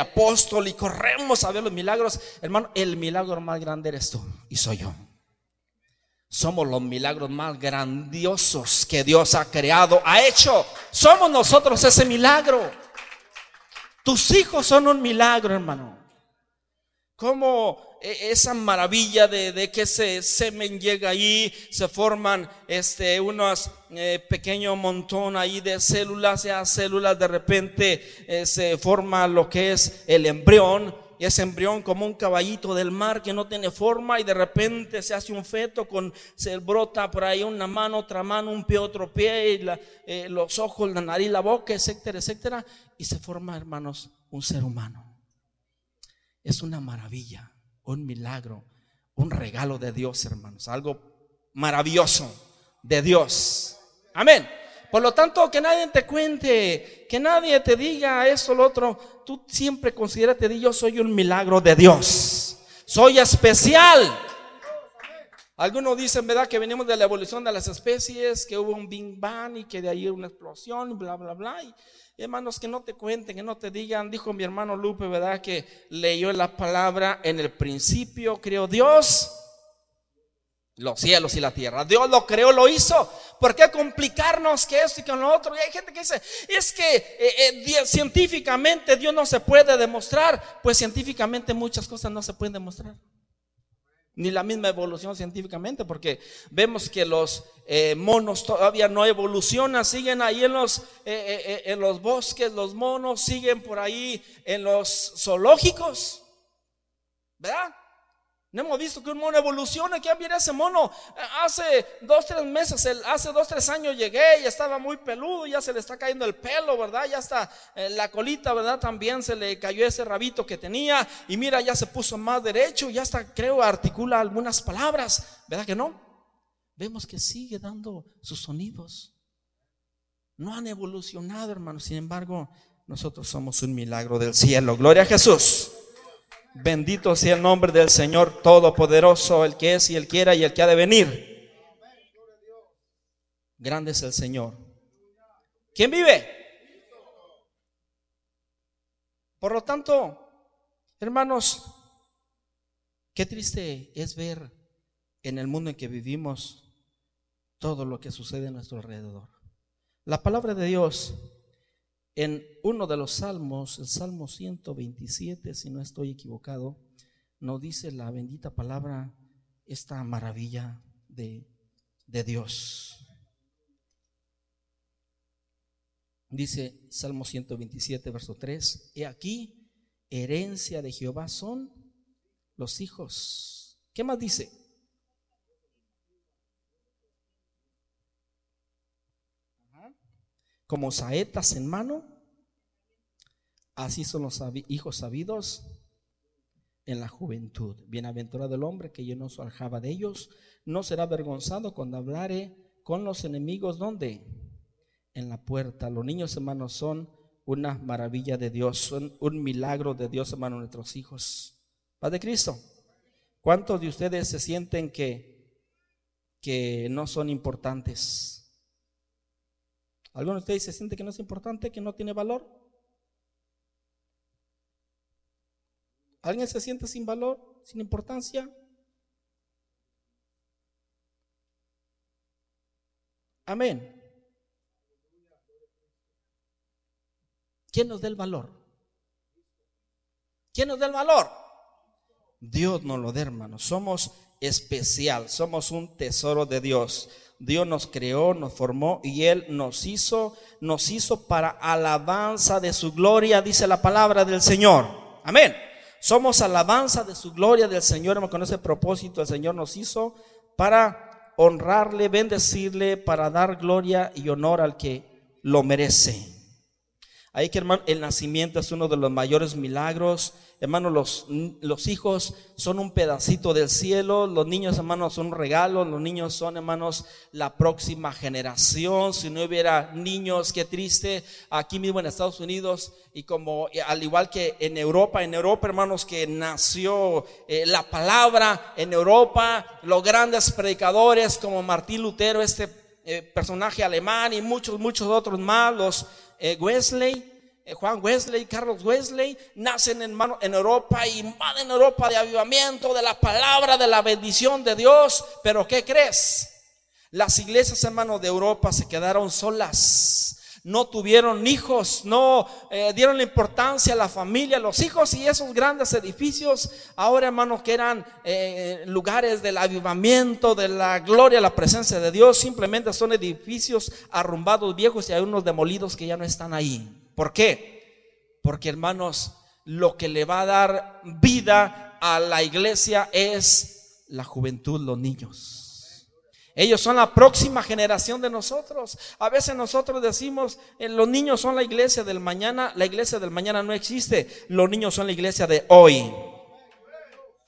apóstol y corremos a ver los milagros. Hermano, el milagro más grande eres tú y soy yo. Somos los milagros más grandiosos que Dios ha creado, ha hecho. Somos nosotros ese milagro. Tus hijos son un milagro, hermano. Como e, esa maravilla de, que ese semen llega ahí, se forman este, unos eh, pequeños montón ahí de células, ya células de repente eh, se forma lo que es el embrión y ese embrión como un caballito del mar que no tiene forma y de repente se hace un feto con, se brota por ahí una mano, otra mano, un pie, otro pie, y eh, los ojos, la nariz, la boca, etcétera, etcétera, y se forma, hermanos, un ser humano. Es una maravilla, un milagro, un regalo de Dios, hermanos, algo maravilloso de Dios. Amén. Por lo tanto, que nadie te cuente, que nadie te diga eso o lo otro. Tú siempre considérate, yo soy un milagro de Dios. Soy especial. Algunos dicen, ¿verdad? Que venimos de la evolución de las especies, que hubo un Big Bang y que de ahí una explosión, bla, bla, bla. Y, hermanos, que no te cuenten, que no te digan. Dijo mi hermano Lupe, ¿verdad? Que leyó la palabra en el principio, creó Dios los cielos y la tierra. Dios lo creó, lo hizo. ¿Por qué complicarnos que esto y con lo otro? Y hay gente que dice, es que eh, eh, científicamente Dios no se puede demostrar. Pues científicamente muchas cosas no se pueden demostrar. Ni la misma evolución científicamente, porque vemos que los eh, monos todavía no evolucionan, siguen ahí en los, en los bosques, los monos siguen por ahí en los zoológicos. ¿Verdad? No hemos visto que un mono evoluciona. ¿Quién viene ese mono? Hace dos, tres meses, hace dos, tres años llegué y estaba muy peludo. Ya se le está cayendo el pelo, ¿verdad? Ya está eh, la colita, ¿verdad? También se le cayó ese rabito que tenía. Y mira, ya se puso más derecho. Ya está, creo, articula algunas palabras. ¿Verdad que no? Vemos que sigue dando sus sonidos. No han evolucionado, hermanos. Sin embargo, nosotros somos un milagro del cielo. Gloria a Jesús. Bendito sea el nombre del Señor Todopoderoso, el que es y el quiera y el que ha de venir. Grande es el Señor. ¿Quién vive? Por lo tanto, hermanos, qué triste es ver en el mundo en que vivimos todo lo que sucede a nuestro alrededor. La palabra de Dios en uno de los salmos, el Salmo 127, si no estoy equivocado, nos dice la bendita palabra, esta maravilla de, Dios. Dice Salmo 127, verso 3, he aquí, herencia de Jehová son los hijos. ¿Qué más dice? Como saetas en mano, así son los hijos sabidos en la juventud. Bienaventurado el hombre que yo no aljaba de ellos, no será avergonzado cuando hablare con los enemigos, ¿dónde? En la puerta. Los niños, hermanos, son una maravilla de Dios, son un milagro de Dios, hermano, nuestros hijos. Padre Cristo, ¿cuántos de ustedes se sienten que, que no son importantes? ¿Alguno de ustedes se siente que no es importante, que no tiene valor? ¿Alguien se siente sin valor, sin importancia? Amén. ¿Quién nos da el valor? ¿Quién nos da el valor? Dios nos lo da, hermano. Somos especial, somos un tesoro de Dios. Dios nos creó, nos formó y Él nos hizo, nos hizo para alabanza de su gloria, dice la palabra del Señor. Amén. Somos alabanza de su gloria del Señor, con ese propósito el Señor nos hizo para honrarle, bendecirle, para dar gloria y honor al que lo merece. Ahí que hermano, el nacimiento es uno de los mayores milagros Hermanos, los, los hijos son un pedacito del cielo, los niños, hermanos, son un regalo, los niños son, hermanos, la próxima generación. Si no hubiera niños, qué triste, aquí mismo en Estados Unidos y como al igual que en Europa, en Europa, hermanos, que nació eh, la palabra en Europa, los grandes predicadores como Martín Lutero, este eh, personaje alemán y muchos, muchos otros más, los eh, Wesley Juan Wesley, Carlos Wesley, nacen en, en Europa y van en Europa de avivamiento, de la palabra, de la bendición de Dios. Pero ¿qué crees? Las iglesias, hermanos, de Europa se quedaron solas no tuvieron hijos, no eh, dieron importancia a la familia, a los hijos y esos grandes edificios, ahora hermanos que eran eh, lugares del avivamiento, de la gloria, la presencia de Dios, simplemente son edificios arrumbados viejos y hay unos demolidos que ya no están ahí. ¿Por qué? Porque hermanos, lo que le va a dar vida a la iglesia es la juventud, los niños. Ellos son la próxima generación de nosotros. A veces nosotros decimos, eh, los niños son la iglesia del mañana. La iglesia del mañana no existe. Los niños son la iglesia de hoy.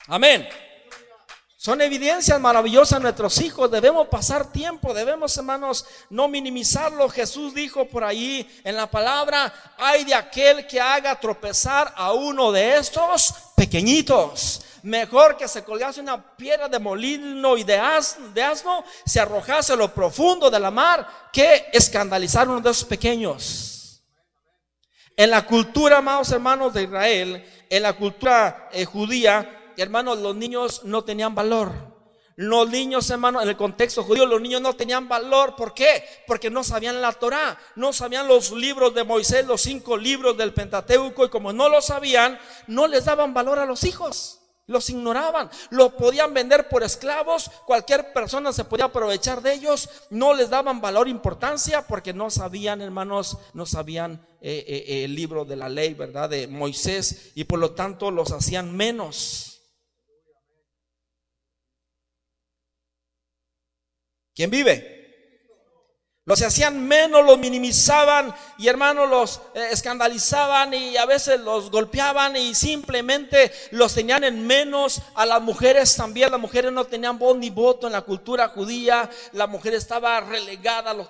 Amén. Son evidencias maravillosas nuestros hijos. Debemos pasar tiempo, debemos, hermanos, no minimizarlo. Jesús dijo por ahí en la palabra, hay de aquel que haga tropezar a uno de estos pequeñitos. Mejor que se colgase una piedra de molino y de asno, se arrojase a lo profundo de la mar, que escandalizar a uno de esos pequeños. En la cultura, amados hermanos de Israel, en la cultura eh, judía, hermanos, los niños no tenían valor. Los niños, hermanos, en el contexto judío, los niños no tenían valor. ¿Por qué? Porque no sabían la Torah, no sabían los libros de Moisés, los cinco libros del Pentateuco, y como no lo sabían, no les daban valor a los hijos. Los ignoraban, los podían vender por esclavos, cualquier persona se podía aprovechar de ellos, no les daban valor, importancia, porque no sabían, hermanos, no sabían eh, eh, el libro de la ley, ¿verdad? De Moisés, y por lo tanto los hacían menos. ¿Quién vive? Los hacían menos, los minimizaban y hermanos los eh, escandalizaban y a veces los golpeaban y simplemente los tenían en menos. A las mujeres también, las mujeres no tenían voz ni voto en la cultura judía. La mujer estaba relegada a los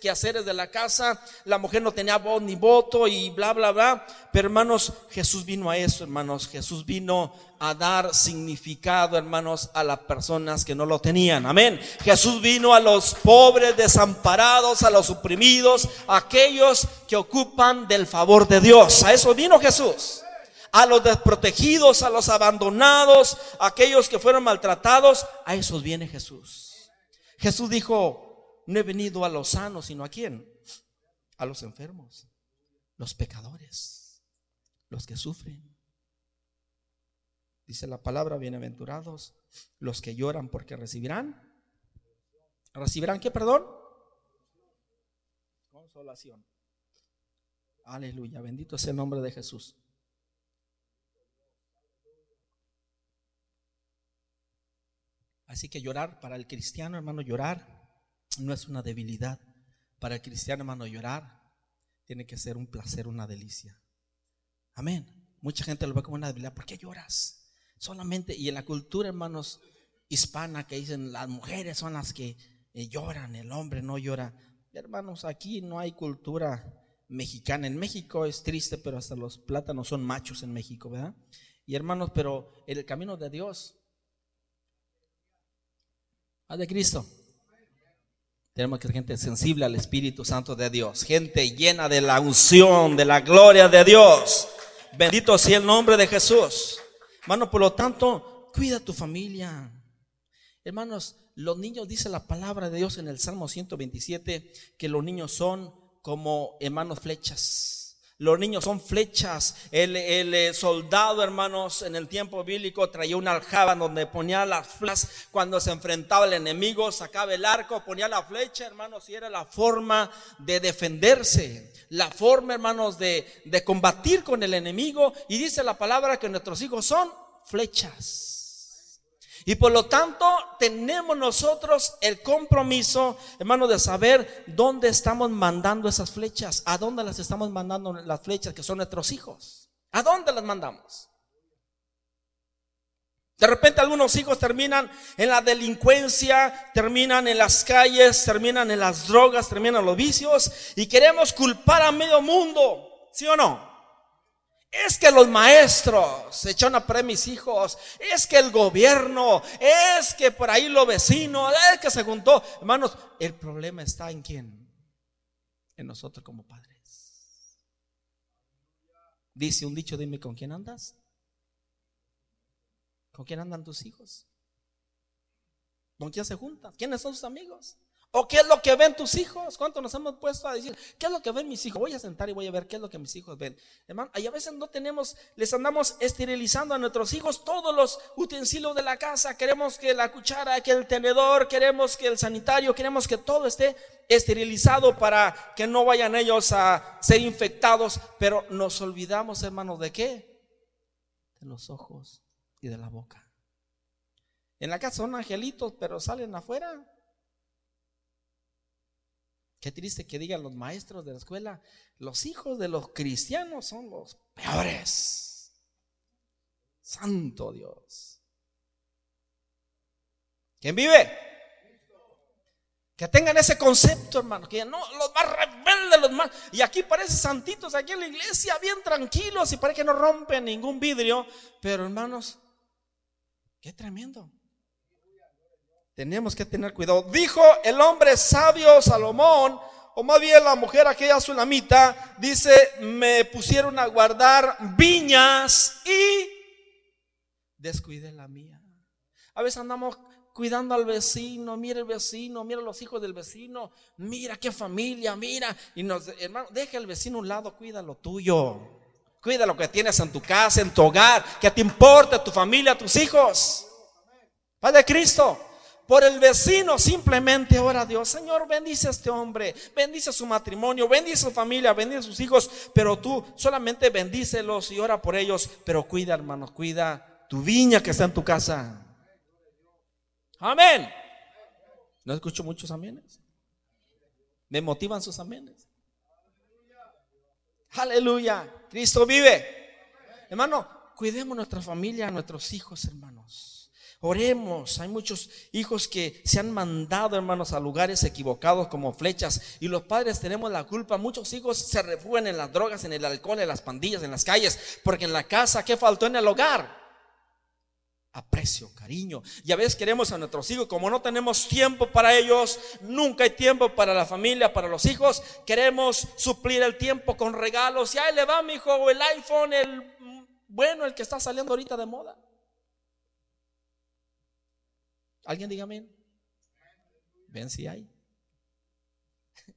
quehaceres de la casa. La mujer no tenía voz ni voto y bla, bla, bla. Pero hermanos, Jesús vino a eso, hermanos. Jesús vino a dar significado, hermanos, a las personas que no lo tenían. Amén. Jesús vino a los pobres, desamparados, a los oprimidos, a aquellos que ocupan del favor de Dios. A eso vino Jesús. A los desprotegidos, a los abandonados, a aquellos que fueron maltratados, a esos viene Jesús. Jesús dijo, no he venido a los sanos, sino a quién? A los enfermos, los pecadores, los que sufren. Dice la palabra, bienaventurados los que lloran porque recibirán. ¿Recibirán qué, perdón? Consolación. Aleluya, bendito sea el nombre de Jesús. Así que llorar para el cristiano, hermano, llorar no es una debilidad. Para el cristiano, hermano, llorar tiene que ser un placer, una delicia. Amén. Mucha gente lo ve como una debilidad. ¿Por qué lloras? Solamente, y en la cultura, hermanos, hispana, que dicen las mujeres son las que eh, lloran, el hombre no llora. Hermanos, aquí no hay cultura mexicana. En México es triste, pero hasta los plátanos son machos en México, ¿verdad? Y hermanos, pero el camino de Dios, a de Cristo. Tenemos que ser gente sensible al Espíritu Santo de Dios, gente llena de la unción, de la gloria de Dios. Bendito sea el nombre de Jesús. Hermano, por lo tanto, cuida tu familia. Hermanos, los niños, dice la palabra de Dios en el Salmo 127, que los niños son como hermanos flechas. Los niños son flechas. El, eh, soldado, hermanos, en el tiempo bíblico traía una aljaba donde ponía las flechas cuando se enfrentaba al enemigo, sacaba el arco, ponía la flecha, hermanos, y era la forma de defenderse la forma, hermanos, de, de combatir con el enemigo. Y dice la palabra que nuestros hijos son flechas. Y por lo tanto tenemos nosotros el compromiso, hermano, de saber dónde estamos mandando esas flechas, a dónde las estamos mandando las flechas que son nuestros hijos. ¿A dónde las mandamos? De repente algunos hijos terminan en la delincuencia, terminan en las calles, terminan en las drogas, terminan en los vicios y queremos culpar a medio mundo, ¿sí o no? Es que los maestros se echaron a perder mis hijos, es que el gobierno, es que por ahí los vecinos, es que se juntó. Hermanos, el problema está en quién? En nosotros como padres. Dice un dicho, dime, ¿con quién andas? ¿Con quién andan tus hijos? ¿Con quién se juntan? ¿Quiénes son sus amigos? ¿O qué es lo que ven tus hijos? ¿Cuánto nos hemos puesto a decir? ¿Qué es lo que ven mis hijos? Voy a sentar y voy a ver qué es lo que mis hijos ven. Hermano, y a veces no tenemos, les andamos esterilizando a nuestros hijos todos los utensilios de la casa. Queremos que la cuchara, que el tenedor, queremos que el sanitario, queremos que todo esté esterilizado para que no vayan ellos a ser infectados. Pero nos olvidamos, hermanos, ¿de qué? De los ojos y de la boca. En la casa son angelitos, pero salen afuera Qué triste que digan los maestros de la escuela, los hijos de los cristianos son los peores. Santo Dios. ¿Quién vive? Que tengan ese concepto, hermano, que no, los más rebeldes, los más... Y aquí parece santitos, aquí en la iglesia, bien tranquilos y parece que no rompen ningún vidrio. Pero hermanos, qué tremendo. Tenemos que tener cuidado. Dijo el hombre sabio Salomón, o más bien la mujer aquella sulamita, dice, me pusieron a guardar viñas y descuidé la mía. A veces andamos cuidando al vecino, mira el vecino, mira los hijos del vecino, mira qué familia, mira. Y nos, hermano, deja el vecino a un lado, cuida lo tuyo. Cuida lo que tienes en tu casa, en tu hogar, que te importe tu familia, tus hijos. Padre Cristo por el vecino, simplemente ora a Dios, Señor, bendice a este hombre, bendice su matrimonio, bendice su familia, bendice a sus hijos, pero tú solamente bendícelos y ora por ellos, pero cuida, hermano, cuida tu viña que está en tu casa. Amén. No escucho muchos amenes. Me motivan sus amenes. Aleluya. Cristo vive. Hermano, cuidemos nuestra familia, nuestros hijos, hermanos. Oremos. Hay muchos hijos que se han mandado, hermanos, a lugares equivocados como flechas. Y los padres tenemos la culpa. Muchos hijos se refugian en las drogas, en el alcohol, en las pandillas, en las calles. Porque en la casa, ¿qué faltó en el hogar? Aprecio, cariño. Y a veces queremos a nuestros hijos, como no tenemos tiempo para ellos, nunca hay tiempo para la familia, para los hijos, queremos suplir el tiempo con regalos. Y ahí le va, mi hijo, el iPhone, el bueno, el que está saliendo ahorita de moda. ¿Alguien diga amén? Ven si hay.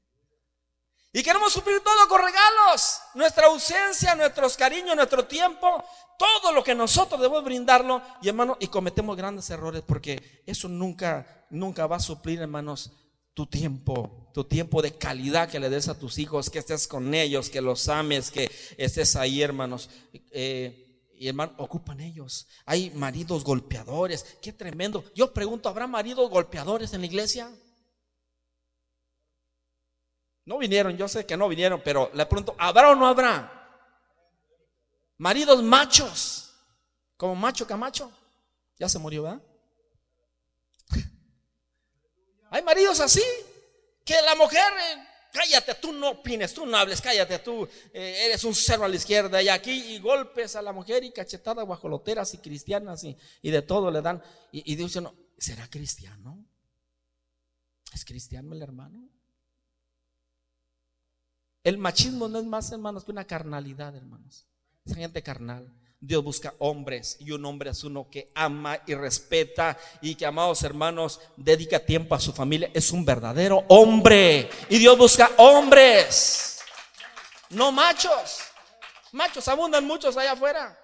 Y queremos suplir todo con regalos. Nuestra ausencia, nuestros cariños, nuestro tiempo, todo lo que nosotros debemos brindarlo. Y hermano, y cometemos grandes errores porque eso nunca, nunca va a suplir, hermanos, tu tiempo, tu tiempo de calidad que le des a tus hijos, que estés con ellos, que los ames, que estés ahí, hermanos. Eh, y hermano, ocupan ellos. Hay maridos golpeadores, qué tremendo. Yo pregunto, ¿habrá maridos golpeadores en la iglesia? No vinieron, yo sé que no vinieron, pero le pregunto, ¿habrá o no habrá? Maridos machos, como macho Camacho. Ya se murió, ¿verdad? Hay maridos así, que la mujer cállate, tú no opines, tú no hables, cállate, tú eh, eres un cerro a la izquierda y aquí y golpes a la mujer y cachetadas guajoloteras y cristianas y, y de todo le dan. Y, y Dios dice, no, ¿será cristiano? ¿Es cristiano el hermano? El machismo no es más, hermanos, que una carnalidad, hermanos. Esa gente carnal. Dios busca hombres y un hombre es uno que ama y respeta y que, amados hermanos, dedica tiempo a su familia. Es un verdadero hombre. Y Dios busca hombres, no machos. Machos abundan muchos allá afuera.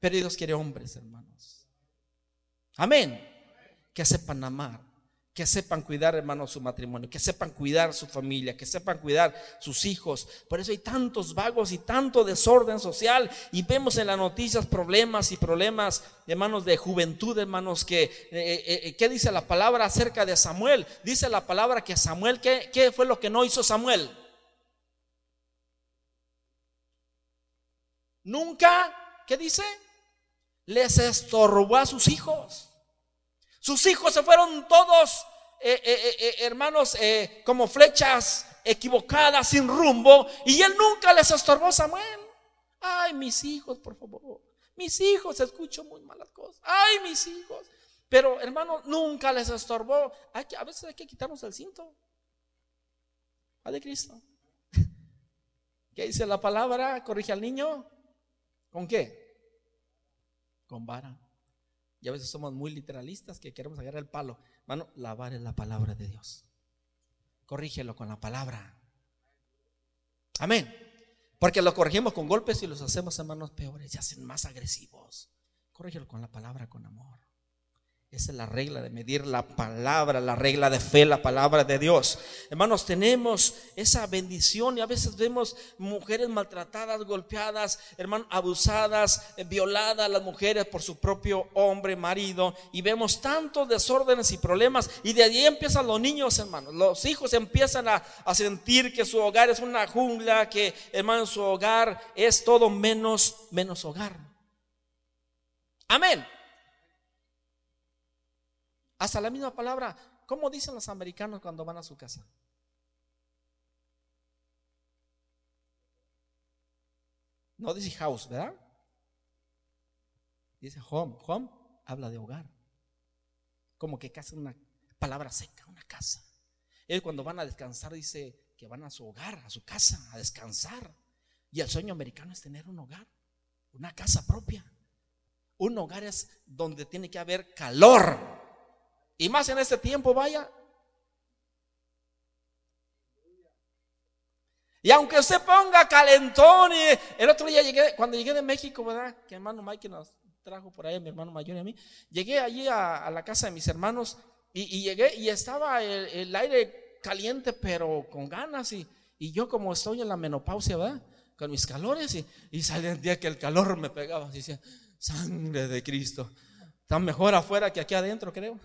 Pero Dios quiere hombres, hermanos. Amén. Que sepan amar, que sepan cuidar, hermanos, su matrimonio, que sepan cuidar su familia, que sepan cuidar sus hijos. Por eso hay tantos vagos y tanto desorden social y vemos en las noticias problemas y problemas, hermanos, de juventud, hermanos, que, eh, eh, eh, ¿qué dice la palabra acerca de Samuel? Dice la palabra que Samuel, ¿qué, qué fue lo que no hizo Samuel? Nunca, ¿qué dice? Les estorbó a sus hijos. Sus hijos se fueron todos, eh, eh, eh, hermanos, como flechas equivocadas, sin rumbo, y él nunca les estorbó Samuel. Ay, mis hijos, por favor. Mis hijos, escucho muy malas cosas. Ay, mis hijos. Pero, hermano, nunca les estorbó. Hay que, a veces hay que quitarnos el cinto. Padre Cristo. ¿Qué dice la palabra? Corrige al niño ¿Con qué? Con vara. Y a veces somos muy literalistas que queremos agarrar el palo. Hermano, la vara es la palabra de Dios. Corrígelo con la palabra. Amén. Porque lo corregimos con golpes y los hacemos hermanos peores, se hacen más agresivos. Corrígelo con la palabra, con amor. Esa es la regla de medir la palabra, la regla de fe, la palabra de Dios. Hermanos, tenemos esa bendición y a veces vemos mujeres maltratadas, golpeadas, hermanos, abusadas, eh, violadas las mujeres por su propio hombre, marido. Y vemos tantos desórdenes y problemas. Y de allí empiezan los niños, hermanos. Los hijos empiezan a, a sentir que su hogar es una jungla, que, hermano, su hogar es todo menos, menos hogar. Amén. Hasta la misma palabra, ¿cómo dicen los americanos cuando van a su casa? No dice house, ¿verdad? Dice home. Home habla de hogar. Como que casa una palabra seca, una casa. Él cuando van a descansar dice que van a su hogar, a su casa, a descansar. Y el sueño americano es tener un hogar, una casa propia. Un hogar es donde tiene que haber calor. Y más en este tiempo, vaya. Y aunque usted ponga calentón, y el otro día llegué, cuando llegué de México, ¿verdad? Que hermano Mike nos trajo por ahí, mi hermano mayor y a mí. Llegué allí a, la casa de mis hermanos y, llegué y estaba el, aire caliente, pero con ganas. Y, y, yo, como estoy en la menopausia, ¿verdad? Con mis calores, y, y salía el día que el calor me pegaba. Y decía, sangre de Cristo. Está mejor afuera que aquí adentro, creo.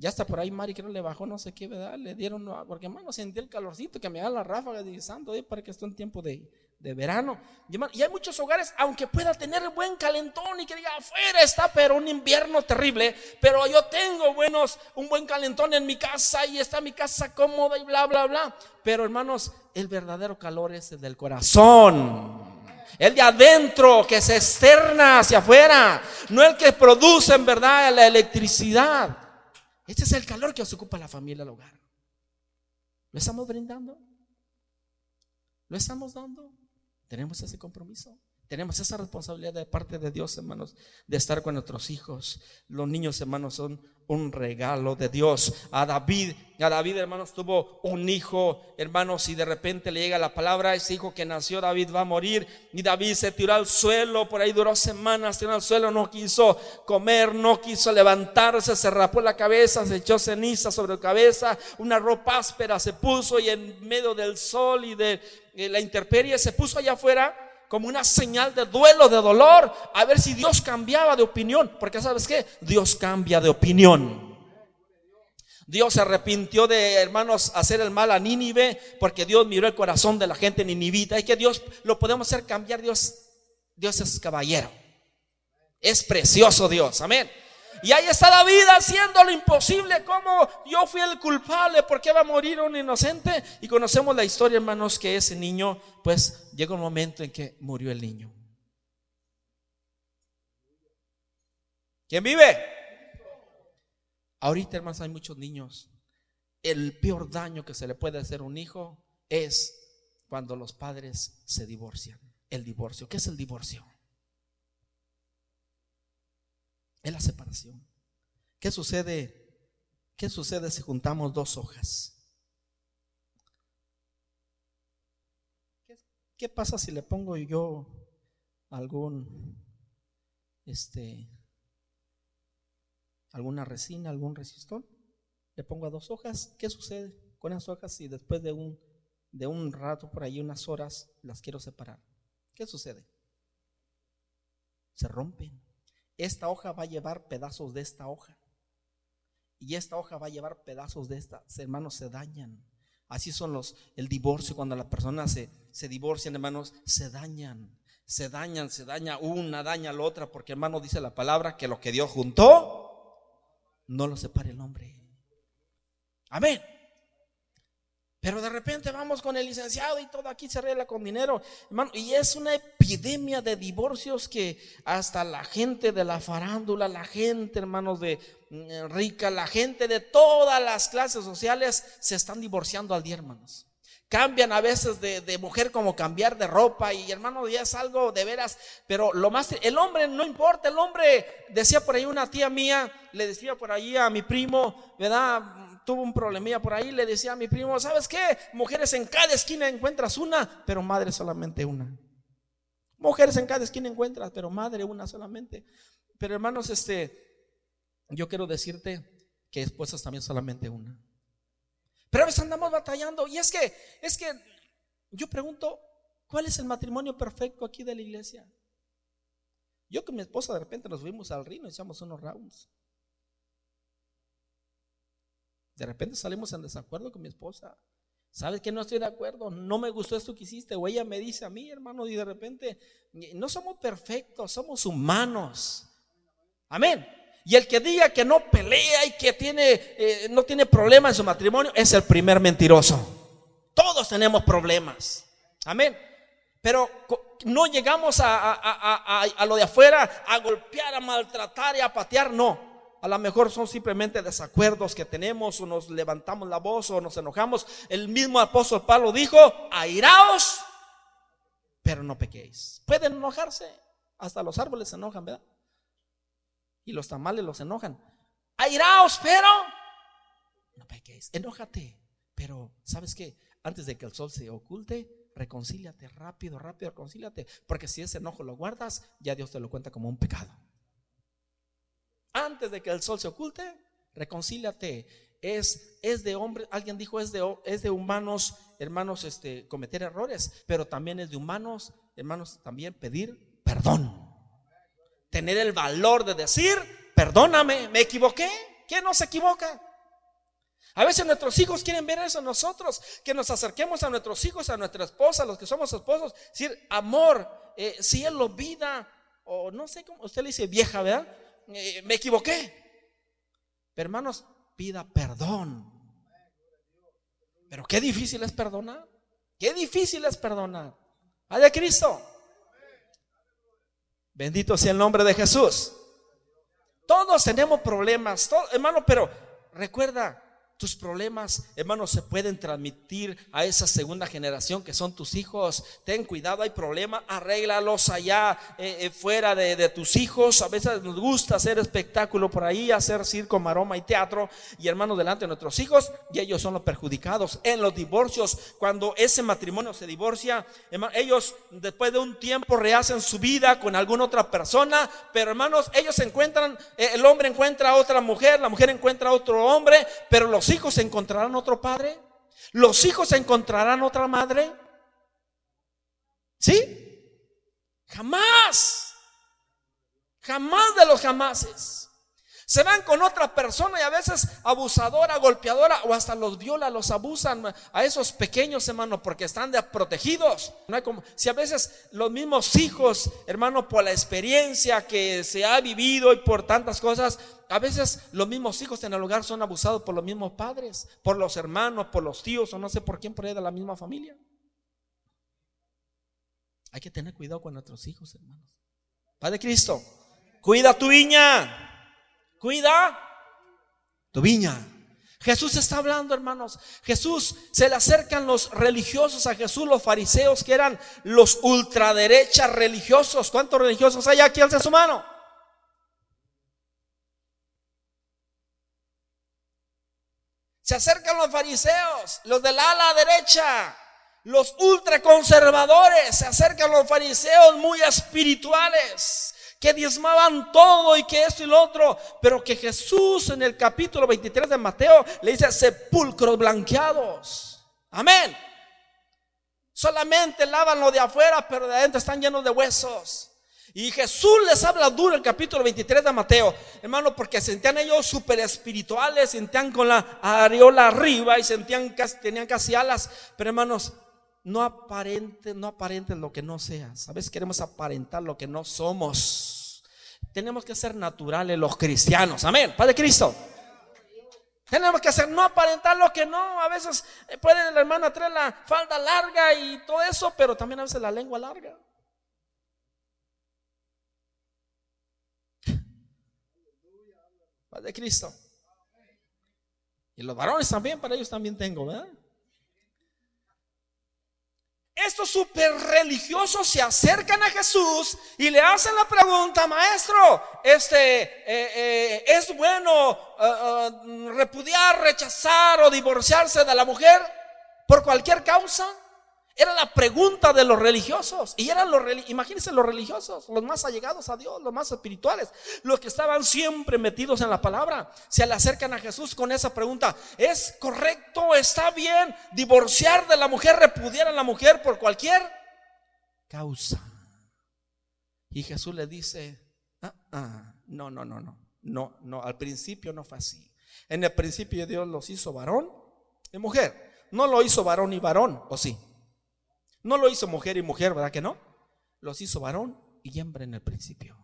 Ya está por ahí Mari no le bajó no sé qué, ¿verdad? Le dieron, porque hermano sentí el calorcito que me da la ráfaga de santo, eh, para que esté en tiempo de, verano. Y, hay muchos hogares, aunque pueda tener buen calentón y que diga afuera está, pero un invierno terrible, pero yo tengo buenos, un buen calentón en mi casa y está mi casa cómoda y bla, bla, bla. Pero hermanos, el verdadero calor es el del corazón. El de adentro que se externa hacia afuera, no el que produce en verdad la electricidad. Este es el calor que os ocupa la familia, el hogar. ¿Lo estamos brindando? ¿Lo estamos dando? ¿Tenemos ese compromiso? Tenemos esa responsabilidad de parte de Dios, hermanos, de estar con nuestros hijos. Los niños, hermanos, son un regalo de Dios. A David, a David, hermanos, tuvo un hijo, hermanos, y de repente le llega la palabra, ese hijo que nació, David va a morir, y David se tiró al suelo, por ahí duró semanas, tiró al suelo, no quiso comer, no quiso levantarse, se rapó la cabeza, se echó ceniza sobre la cabeza, una ropa áspera se puso y en medio del sol y de la intemperie se puso allá afuera como una señal de duelo, de dolor, a ver si Dios cambiaba de opinión. Porque sabes qué? Dios cambia de opinión. Dios se arrepintió de, hermanos, hacer el mal a Nínive porque Dios miró el corazón de la gente ninivita. Y que Dios lo podemos hacer cambiar. Dios, Dios es caballero. Es precioso Dios. Amén. Y ahí está David haciendo lo imposible. Como yo fui el culpable, porque va a morir un inocente. Y conocemos la historia, hermanos, que ese niño, pues llegó un momento en que murió el niño. ¿Quién vive? Ahorita, hermanos, hay muchos niños. El peor daño que se le puede hacer a un hijo es cuando los padres se divorcian. El divorcio. ¿Qué es el divorcio? Es la separación. ¿Qué sucede? ¿Qué sucede si juntamos dos hojas? ¿Qué, pasa si le pongo yo algún este alguna resina, algún resistor? Le pongo a dos hojas, ¿qué sucede con esas hojas si después de un de un rato por ahí, unas horas, las quiero separar? ¿Qué sucede? Se rompen esta hoja va a llevar pedazos de esta hoja. Y esta hoja va a llevar pedazos de esta. Hermanos, se dañan. Así son los, el divorcio, cuando las personas se, se divorcian, hermanos, se dañan. Se dañan, se daña una, daña la otra, porque hermano dice la palabra que lo que Dios juntó, no lo separe el hombre. Amén. Pero de repente vamos con el licenciado y todo aquí se arregla con dinero, hermano. Y es una epidemia de divorcios que hasta la gente de la farándula, la gente, hermanos, de mm, rica, la gente de todas las clases sociales se están divorciando al día, hermanos. Cambian a veces de, mujer como cambiar de ropa y hermano, ya es algo de veras, pero lo más, el hombre no importa, el hombre, decía por ahí una tía mía, le decía por ahí a mi primo, ¿verdad? Tuvo un problemilla por ahí, le decía a mi primo, ¿sabes qué? Mujeres en cada esquina encuentras una, pero madre solamente una. Mujeres en cada esquina encuentras, pero madre una solamente. Pero hermanos, este, yo quiero decirte que esposas también solamente una. Pero a veces andamos batallando. Y es que, es que yo pregunto, ¿cuál es el matrimonio perfecto aquí de la iglesia? Yo con mi esposa de repente nos fuimos al río y echamos unos rounds. De repente salimos en desacuerdo con mi esposa. ¿Sabes que no estoy de acuerdo? No me gustó esto que hiciste. O ella me dice a mí, hermano, y de repente, no somos perfectos, somos humanos. Amén. Y el que diga que no pelea y que tiene, eh, no tiene problemas en su matrimonio es el primer mentiroso. Todos tenemos problemas. Amén. Pero no llegamos a, a, lo de afuera a golpear, a maltratar y a patear. No. A lo mejor son simplemente desacuerdos que tenemos o nos levantamos la voz o nos enojamos. El mismo apóstol Pablo dijo, airaos, pero no pequéis. Pueden enojarse. Hasta los árboles se enojan, ¿verdad? y los tamales los enojan. Airaos, pero no pequéis. Enójate, pero ¿sabes qué? Antes de que el sol se oculte, reconcíliate rápido, rápido, reconcíliate. Porque si ese enojo lo guardas, ya Dios te lo cuenta como un pecado. Antes de que el sol se oculte, reconcíliate. Es, es de hombre, alguien dijo, es de, es de humanos, hermanos, este, cometer errores, pero también es de humanos, hermanos, también pedir perdón tener el valor de decir, perdóname, me equivoqué. ¿Quién no se equivoca? A veces nuestros hijos quieren ver eso nosotros, que nos acerquemos a nuestros hijos, a nuestra esposa, a los que somos esposos, decir, amor, eh, si él lo vida, o no sé cómo, usted le dice vieja, ¿verdad? Eh, me equivoqué. Hermanos, pida perdón. Pero qué difícil es perdonar. Qué difícil es perdonar. de Cristo. Bendito sea el nombre de Jesús. Todos tenemos problemas, hermano, pero recuerda, tus problemas, hermanos, se pueden transmitir a esa segunda generación que son tus hijos. Ten cuidado, hay problemas, arréglalos allá eh, eh, fuera de, tus hijos. A veces nos gusta hacer espectáculo por ahí, hacer circo, maroma y teatro. Y hermanos, delante de nuestros hijos, y ellos son los perjudicados. En los divorcios, cuando ese matrimonio se divorcia, ellos después de un tiempo rehacen su vida con alguna otra persona. Pero hermanos, ellos encuentran, eh, el hombre encuentra a otra mujer, la mujer encuentra a otro hombre, pero los hijos encontrarán otro padre? ¿Los hijos encontrarán otra madre? ¿Sí? Jamás. Jamás de los jamases. Se van con otra persona y a veces abusadora, golpeadora o hasta los viola, los abusan a esos pequeños hermanos porque están protegidos. No hay como, si a veces los mismos hijos, hermano, por la experiencia que se ha vivido y por tantas cosas, a veces los mismos hijos en el hogar son abusados por los mismos padres, por los hermanos, por los tíos o no sé por quién por ahí de la misma familia. Hay que tener cuidado con nuestros hijos, hermanos. Padre Cristo, cuida tu viña. Cuida tu viña. Jesús está hablando, hermanos. Jesús se le acercan los religiosos a Jesús, los fariseos que eran los ultraderechas religiosos. ¿Cuántos religiosos hay aquí? Alza su mano. Se acercan los fariseos, los del ala derecha, los ultraconservadores. Se acercan los fariseos muy espirituales que diezmaban todo y que esto y lo otro, pero que Jesús en el capítulo 23 de Mateo le dice sepulcros blanqueados. Amén. Solamente lavan lo de afuera, pero de adentro están llenos de huesos. Y Jesús les habla duro en el capítulo 23 de Mateo, hermano, porque sentían ellos súper espirituales, sentían con la areola arriba y sentían casi, tenían casi alas. Pero hermanos, no aparenten, no aparenten lo que no seas. A veces queremos aparentar lo que no somos. Tenemos que ser naturales los cristianos. Amén. Padre Cristo. Tenemos que hacer, no aparentar lo que no. A veces eh, puede la hermana traer la falda larga y todo eso, pero también a veces la lengua larga. Padre Cristo. Y los varones también, para ellos también tengo, estos super religiosos se acercan a Jesús y le hacen la pregunta, maestro, este, eh, eh, ¿es bueno eh, repudiar, rechazar o divorciarse de la mujer por cualquier causa? Era la pregunta de los religiosos. Y eran los, imagínense los religiosos, los más allegados a Dios, los más espirituales, los que estaban siempre metidos en la palabra. Se le acercan a Jesús con esa pregunta. ¿Es correcto, está bien divorciar de la mujer, repudiar a la mujer por cualquier causa? Y Jesús le dice, ah, ah, no, no, no, no, no, no, al principio no fue así. En el principio Dios los hizo varón y mujer. No lo hizo varón y varón, ¿o sí? No lo hizo mujer y mujer, ¿verdad que no? Los hizo varón y hembra en el principio.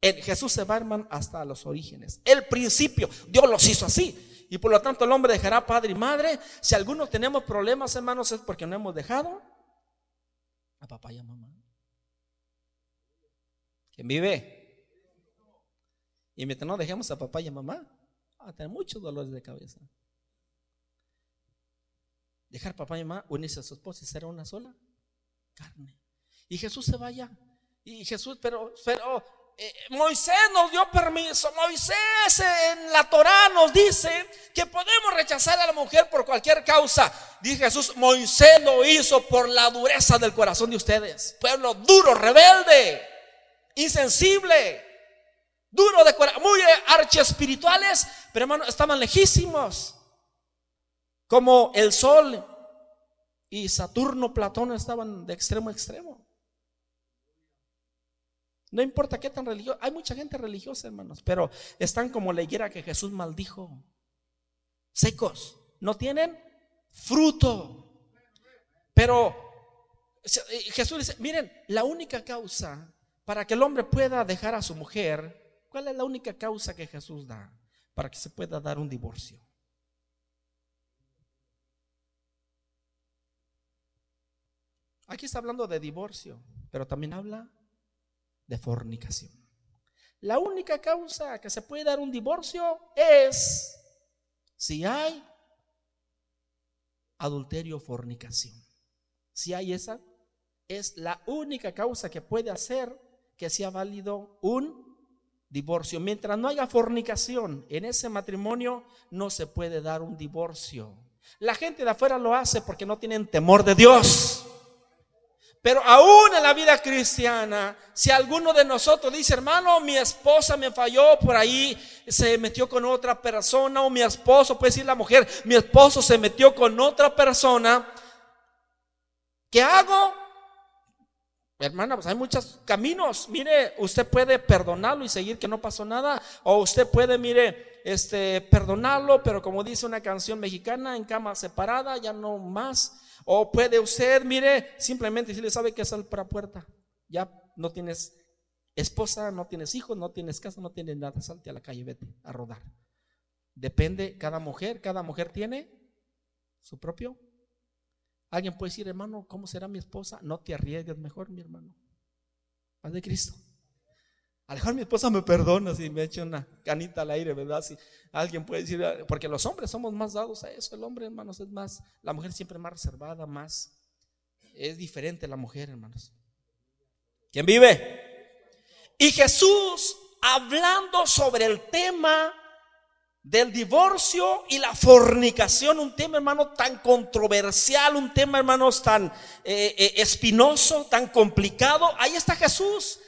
Jesús se va, hermano, hasta los orígenes. El principio, Dios los hizo así. Y por lo tanto el hombre dejará padre y madre. Si algunos tenemos problemas, hermanos, es porque no hemos dejado a papá y a mamá. ¿Quién vive? Y mientras no dejemos a papá y a mamá, a tener muchos dolores de cabeza dejar papá y mamá, unirse a su esposa y ser una sola carne. Y Jesús se vaya. Y Jesús, pero, pero eh, Moisés nos dio permiso. Moisés en la Torá nos dice que podemos rechazar a la mujer por cualquier causa. Dice Jesús, Moisés lo hizo por la dureza del corazón de ustedes. Pueblo duro, rebelde, insensible, duro de corazón, muy archiespirituales, pero hermano, estaban lejísimos como el sol y Saturno, Platón estaban de extremo a extremo. No importa qué tan religioso, hay mucha gente religiosa, hermanos, pero están como la higuera que Jesús maldijo, secos, no tienen fruto. Pero Jesús dice, miren, la única causa para que el hombre pueda dejar a su mujer, ¿cuál es la única causa que Jesús da para que se pueda dar un divorcio? Aquí está hablando de divorcio, pero también habla de fornicación. La única causa que se puede dar un divorcio es si hay adulterio o fornicación. Si hay esa, es la única causa que puede hacer que sea válido un divorcio. Mientras no haya fornicación en ese matrimonio, no se puede dar un divorcio. La gente de afuera lo hace porque no tienen temor de Dios. Pero aún en la vida cristiana, si alguno de nosotros dice, hermano, mi esposa me falló por ahí, se metió con otra persona, o mi esposo, puede decir la mujer, mi esposo se metió con otra persona, ¿qué hago? Hermana, pues hay muchos caminos. Mire, usted puede perdonarlo y seguir que no pasó nada. O usted puede, mire, este, perdonarlo, pero como dice una canción mexicana, en cama separada, ya no más. O puede usted, mire, simplemente si le sabe que sal para puerta. Ya no tienes esposa, no tienes hijos, no tienes casa, no tienes nada. Salte a la calle, vete a rodar. Depende, cada mujer, cada mujer tiene su propio. Alguien puede decir, hermano, ¿cómo será mi esposa? No te arriesgues mejor, mi hermano. Paz de Cristo. A lo mejor mi esposa me perdona si me echa una canita al aire, ¿verdad? Si alguien puede decir, porque los hombres somos más dados a eso, el hombre, hermanos, es más, la mujer siempre más reservada, más, es diferente la mujer, hermanos. ¿Quién vive? Y Jesús, hablando sobre el tema del divorcio y la fornicación, un tema, hermano, tan controversial, un tema, hermanos, tan eh, eh, espinoso, tan complicado, ahí está Jesús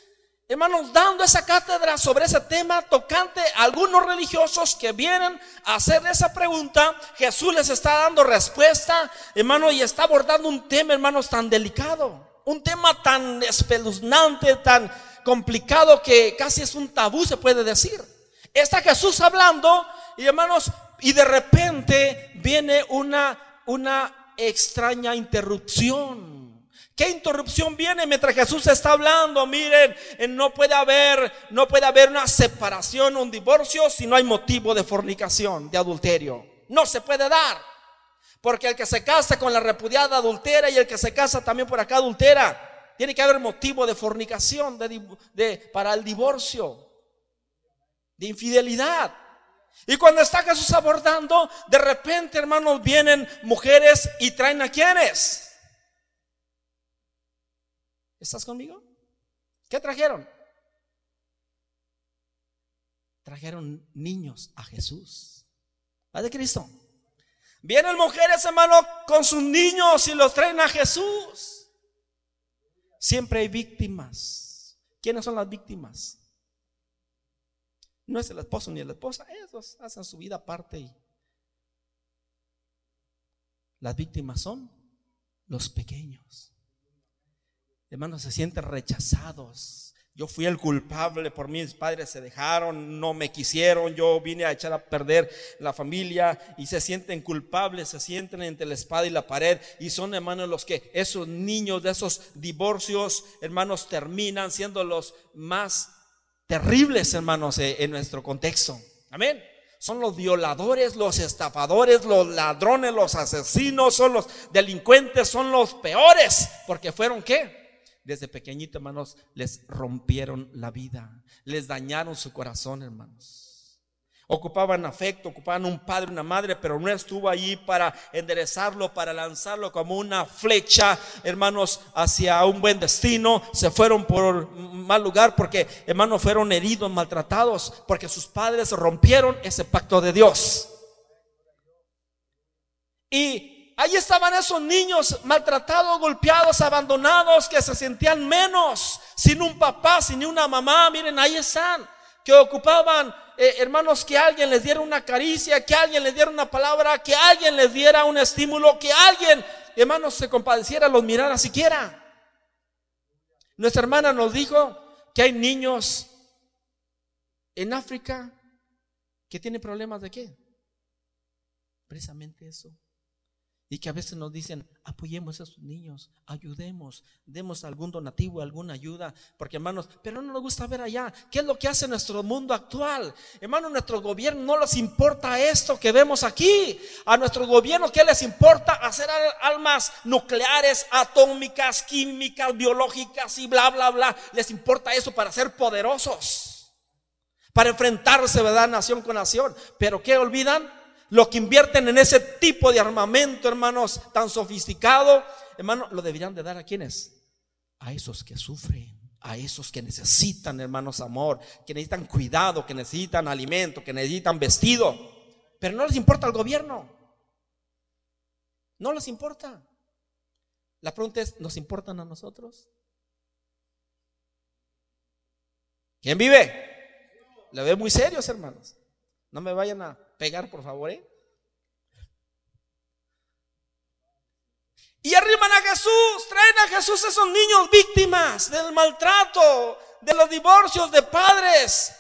hermanos, dando esa cátedra sobre ese tema tocante a algunos religiosos que vienen a hacer esa pregunta. Jesús les está dando respuesta, hermano, y está abordando un tema, hermanos, tan delicado, un tema tan espeluznante, tan complicado que casi es un tabú, se puede decir. Está Jesús hablando, y hermanos, y de repente viene una, una extraña interrupción ¿Qué interrupción viene mientras Jesús está hablando? Miren, eh, no puede haber, no puede haber una separación, un divorcio si no hay motivo de fornicación, de adulterio. No se puede dar. Porque el que se casa con la repudiada adultera y el que se casa también por acá adultera, tiene que haber motivo de fornicación, de, para el divorcio, de infidelidad. Y cuando está Jesús abordando, de repente, hermanos, vienen mujeres y traen a quienes ¿Estás conmigo? ¿Qué trajeron? Trajeron niños a Jesús. ¿A de Cristo? Vienen mujeres, hermano, con sus niños y los traen a Jesús. Siempre hay víctimas. ¿Quiénes son las víctimas? No es el esposo ni la esposa, ellos hacen su vida aparte y las víctimas son los pequeños. Hermanos, se sienten rechazados. Yo fui el culpable, por mis padres se dejaron, no me quisieron, yo vine a echar a perder la familia y se sienten culpables, se sienten entre la espada y la pared y son hermanos los que esos niños de esos divorcios, hermanos, terminan siendo los más terribles, hermanos, eh, en nuestro contexto. Amén. Son los violadores, los estafadores, los ladrones, los asesinos, son los delincuentes, son los peores, porque fueron qué? Desde pequeñito, hermanos, les rompieron la vida, les dañaron su corazón, hermanos. Ocupaban afecto, ocupaban un padre, una madre, pero no estuvo allí para enderezarlo, para lanzarlo como una flecha, hermanos, hacia un buen destino. Se fueron por mal lugar porque, hermanos, fueron heridos, maltratados, porque sus padres rompieron ese pacto de Dios. Y ahí estaban esos niños maltratados, golpeados, abandonados, que se sentían menos, sin un papá, sin una mamá. Miren, ahí están, que ocupaban eh, hermanos, que alguien les diera una caricia, que alguien les diera una palabra, que alguien les diera un estímulo, que alguien, hermanos, se compadeciera, los mirara siquiera. Nuestra hermana nos dijo que hay niños en África que tienen problemas de qué? Precisamente eso. Y que a veces nos dicen, apoyemos a esos niños, ayudemos, demos algún donativo, alguna ayuda, porque hermanos, pero no nos gusta ver allá. ¿Qué es lo que hace nuestro mundo actual? Hermanos, nuestro gobierno no les importa esto que vemos aquí. A nuestro gobierno, ¿qué les importa? Hacer almas nucleares, atómicas, químicas, biológicas y bla, bla, bla. Les importa eso para ser poderosos, para enfrentarse, ¿verdad? Nación con nación. Pero ¿qué olvidan? Lo que invierten en ese tipo de armamento, hermanos, tan sofisticado, hermanos, lo deberían de dar a quienes? A esos que sufren, a esos que necesitan, hermanos, amor, que necesitan cuidado, que necesitan alimento, que necesitan vestido. Pero no les importa al gobierno. No les importa. La pregunta es, ¿nos importan a nosotros? ¿Quién vive? Le veo muy serios, hermanos. No me vayan a pegar, por favor, ¿eh? Y arriban a Jesús, traen a Jesús esos niños víctimas del maltrato, de los divorcios de padres,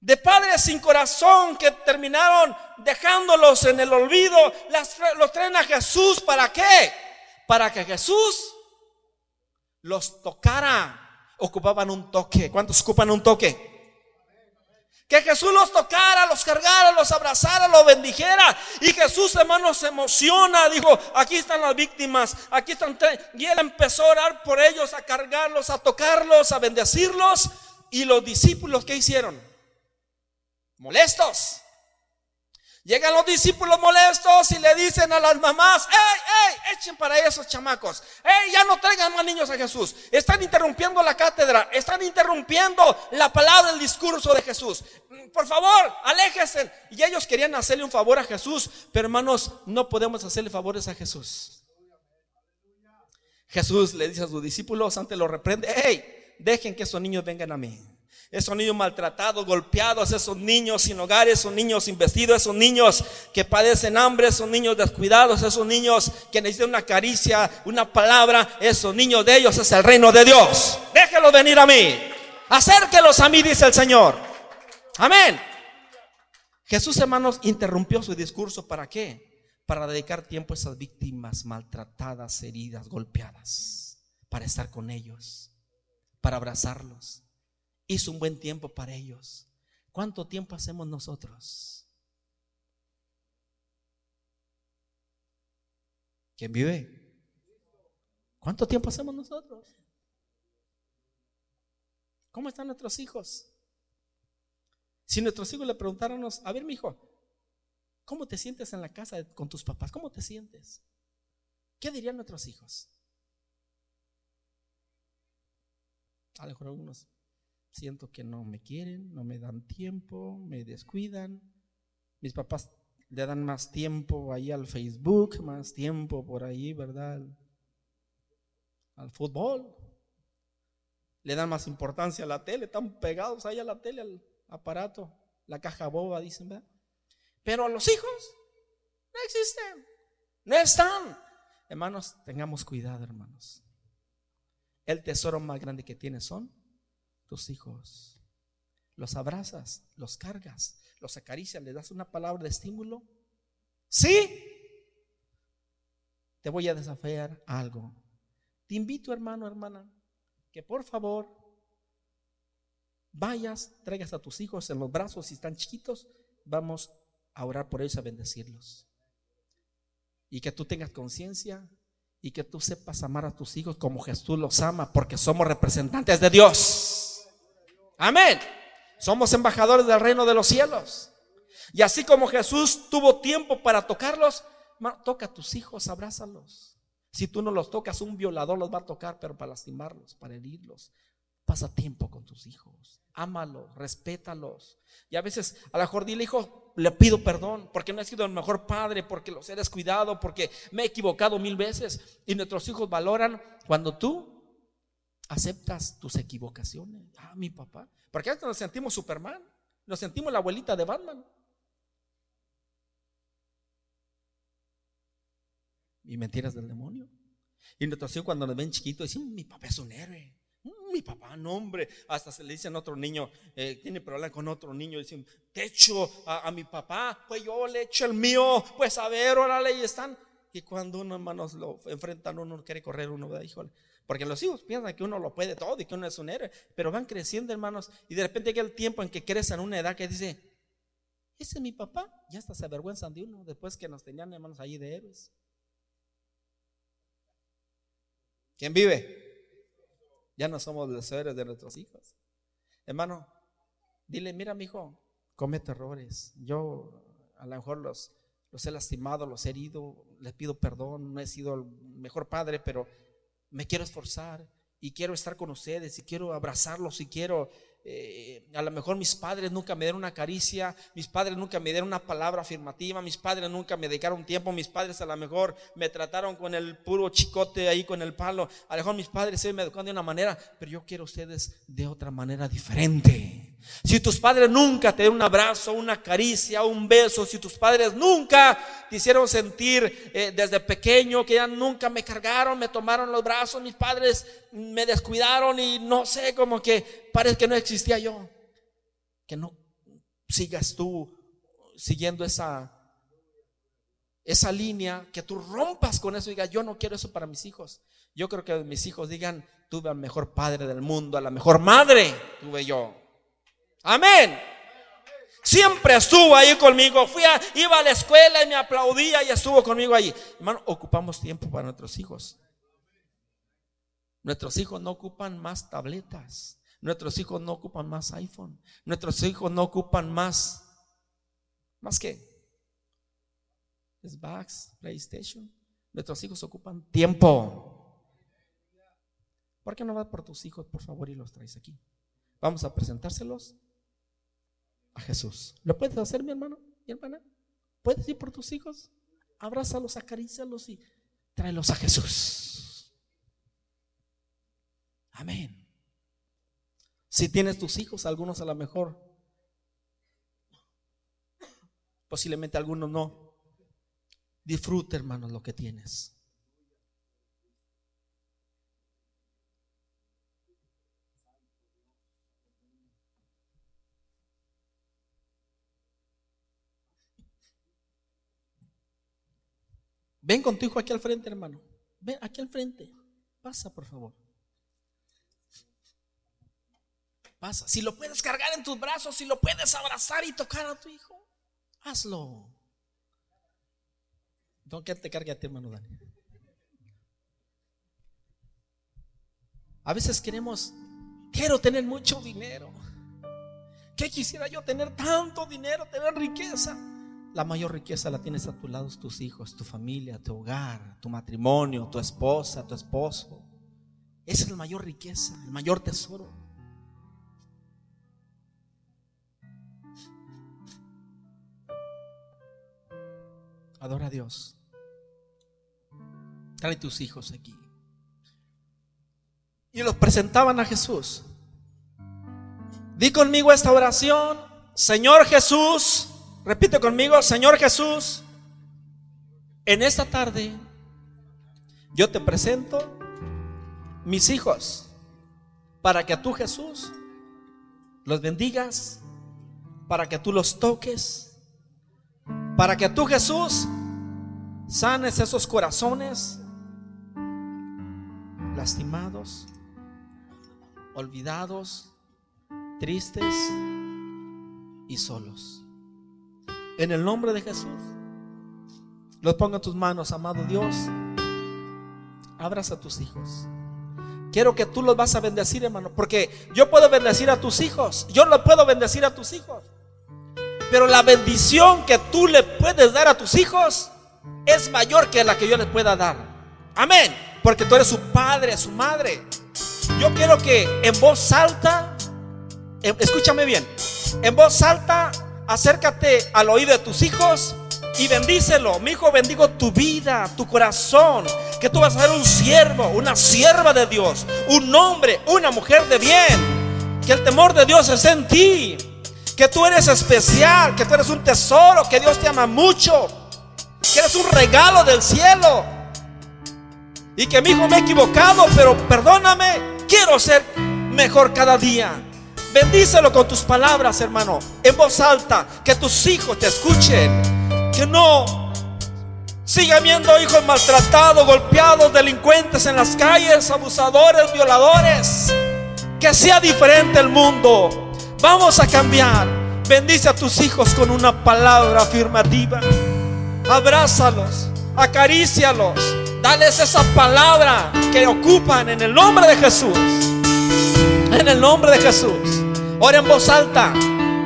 de padres sin corazón que terminaron dejándolos en el olvido. los traen a Jesús, ¿para qué? Para que Jesús los tocara. Ocupaban un toque. ¿Cuántos ocupan un toque? Que Jesús los tocara, los cargara, los abrazara, los bendijera. Y Jesús, hermano, se emociona. Dijo, aquí están las víctimas, aquí están. Y él empezó a orar por ellos, a cargarlos, a tocarlos, a bendecirlos. Y los discípulos, ¿qué hicieron? Molestos. Llegan los discípulos molestos y le dicen a las mamás, ¡Ey, ey! Echen para esos chamacos. ¡Ey, ya no traigan más niños a Jesús! Están interrumpiendo la cátedra, están interrumpiendo la palabra, el discurso de Jesús. Por favor, aléjense. Y ellos querían hacerle un favor a Jesús, pero hermanos, no podemos hacerle favores a Jesús. Jesús le dice a sus discípulos, antes lo reprende, ¡Ey! Dejen que esos niños vengan a mí esos niños maltratados, golpeados, esos niños sin hogares, esos niños sin vestido, esos niños que padecen hambre, esos niños descuidados, esos niños que necesitan una caricia, una palabra, esos niños de ellos es el reino de Dios. Déjenlos venir a mí. Acérquelos a mí, dice el Señor. Amén. Jesús, hermanos, interrumpió su discurso. ¿Para qué? Para dedicar tiempo a esas víctimas maltratadas, heridas, golpeadas. Para estar con ellos. Para abrazarlos hizo un buen tiempo para ellos. ¿Cuánto tiempo hacemos nosotros? ¿Quién vive? ¿Cuánto tiempo hacemos nosotros? ¿Cómo están nuestros hijos? Si nuestros hijos le preguntáramos, a ver, mi hijo, ¿cómo te sientes en la casa con tus papás? ¿Cómo te sientes? ¿Qué dirían nuestros hijos? A lo mejor algunos siento que no me quieren, no me dan tiempo, me descuidan. Mis papás le dan más tiempo ahí al Facebook, más tiempo por ahí, ¿verdad? Al fútbol. Le dan más importancia a la tele, están pegados ahí a la tele, al aparato, la caja boba, dicen, ¿verdad? Pero a los hijos no existen, no están. Hermanos, tengamos cuidado, hermanos. El tesoro más grande que tienes son tus hijos. Los abrazas, los cargas, los acaricias, le das una palabra de estímulo. Sí, te voy a desafiar algo. Te invito, hermano, hermana, que por favor vayas, traigas a tus hijos en los brazos si están chiquitos, vamos a orar por ellos, a bendecirlos. Y que tú tengas conciencia y que tú sepas amar a tus hijos como Jesús los ama, porque somos representantes de Dios. Amén. Somos embajadores del reino de los cielos. Y así como Jesús tuvo tiempo para tocarlos, toca a tus hijos, abrázalos. Si tú no los tocas, un violador los va a tocar, pero para lastimarlos, para herirlos. Pasa tiempo con tus hijos. Ámalos, respétalos. Y a veces, a lo mejor dile, hijo, le pido perdón porque no he sido el mejor padre, porque los he descuidado, porque me he equivocado mil veces. Y nuestros hijos valoran cuando tú aceptas tus equivocaciones. Ah, mi papá. Porque antes nos sentimos Superman, nos sentimos la abuelita de Batman. Y mentiras del demonio. Y nuestros hijos cuando nos ven chiquitos dicen, mi papá es un héroe. Mm, mi papá, no hombre, hasta se le dicen a otro niño, eh, tiene problema con otro niño, dicen, te echo a, mi papá, pues yo le echo el mío, pues a ver, órale, y están. Y cuando uno, hermanos, lo enfrentan, uno quiere correr, uno, ¿verdad? híjole. Porque los hijos piensan que uno lo puede todo y que uno es un héroe, pero van creciendo, hermanos, y de repente llega el tiempo en que crecen una edad que dice, ese es mi papá, ya hasta se avergüenzan de uno, después que nos tenían, hermanos, allí de héroes. ¿Quién vive? Ya no somos los héroes de nuestros hijos. Hermano, dile, mira, mi hijo, comete errores. Yo a lo mejor los, los he lastimado, los he herido, les pido perdón, no he sido el mejor padre, pero me quiero esforzar y quiero estar con ustedes y quiero abrazarlos y quiero eh, a lo mejor mis padres nunca me dieron una caricia, mis padres nunca me dieron una palabra afirmativa, mis padres nunca me dedicaron tiempo, mis padres a lo mejor me trataron con el puro chicote ahí con el palo, a lo mejor mis padres se me educaron de una manera, pero yo quiero ustedes de otra manera diferente. Si tus padres nunca te dieron un abrazo, una caricia, un beso, si tus padres nunca te hicieron sentir eh, desde pequeño que ya nunca me cargaron, me tomaron los brazos, mis padres me descuidaron y no sé, como que parece que no existía yo. Que no sigas tú siguiendo esa esa línea, que tú rompas con eso y digas, yo no quiero eso para mis hijos. Yo creo que mis hijos digan, tuve al mejor padre del mundo, a la mejor madre tuve yo. Amén. Siempre estuvo ahí conmigo. Fui a, iba a la escuela y me aplaudía y estuvo conmigo ahí. Hermano, ocupamos tiempo para nuestros hijos. Nuestros hijos no ocupan más tabletas. Nuestros hijos no ocupan más iPhone. Nuestros hijos no ocupan más. ¿Más qué? Xbox, PlayStation. Nuestros hijos ocupan tiempo. ¿Por qué no vas por tus hijos, por favor, y los traes aquí? Vamos a presentárselos a Jesús. ¿Lo puedes hacer, mi hermano, mi hermana? ¿Puedes ir por tus hijos? Abrázalos, acarícialos y tráelos a Jesús. Amén. Si tienes tus hijos, algunos a lo mejor, posiblemente algunos no. Disfruta, hermanos, lo que tienes. Ven con tu hijo aquí al frente, hermano. Ven aquí al frente. Pasa, por favor. Pasa. Si lo puedes cargar en tus brazos, si lo puedes abrazar y tocar a tu hijo, hazlo. No que te cargue a ti, hermano Dani. A veces queremos, quiero tener mucho dinero. ¿Qué quisiera yo tener tanto dinero, tener riqueza? La mayor riqueza la tienes a tu lado, tus hijos, tu familia, tu hogar, tu matrimonio, tu esposa, tu esposo. Esa es la mayor riqueza, el mayor tesoro. Adora a Dios. Trae tus hijos aquí. Y los presentaban a Jesús. Di conmigo esta oración. Señor Jesús, repite conmigo, Señor Jesús, en esta tarde yo te presento mis hijos para que tú Jesús los bendigas, para que tú los toques, para que tú Jesús sanes esos corazones lastimados, olvidados, tristes y solos. En el nombre de Jesús, los ponga tus manos, amado Dios. Abraza a tus hijos. Quiero que tú los vas a bendecir, hermano, porque yo puedo bendecir a tus hijos. Yo lo puedo bendecir a tus hijos. Pero la bendición que tú le puedes dar a tus hijos es mayor que la que yo les pueda dar. Amén. Porque tú eres su padre, su madre. Yo quiero que en voz alta, escúchame bien, en voz alta, acércate al oído de tus hijos y bendícelo. Mi hijo, bendigo tu vida, tu corazón. Que tú vas a ser un siervo, una sierva de Dios, un hombre, una mujer de bien. Que el temor de Dios es en ti. Que tú eres especial, que tú eres un tesoro, que Dios te ama mucho. Que eres un regalo del cielo. Y que mi hijo me he equivocado, pero perdóname, quiero ser mejor cada día. Bendícelo con tus palabras, hermano, en voz alta, que tus hijos te escuchen que no siga viendo hijos maltratados, golpeados, delincuentes en las calles, abusadores, violadores. Que sea diferente el mundo. Vamos a cambiar. Bendice a tus hijos con una palabra afirmativa. Abrázalos, acarícialos. Dales esa palabra que ocupan en el nombre de Jesús. En el nombre de Jesús. Ora en voz alta.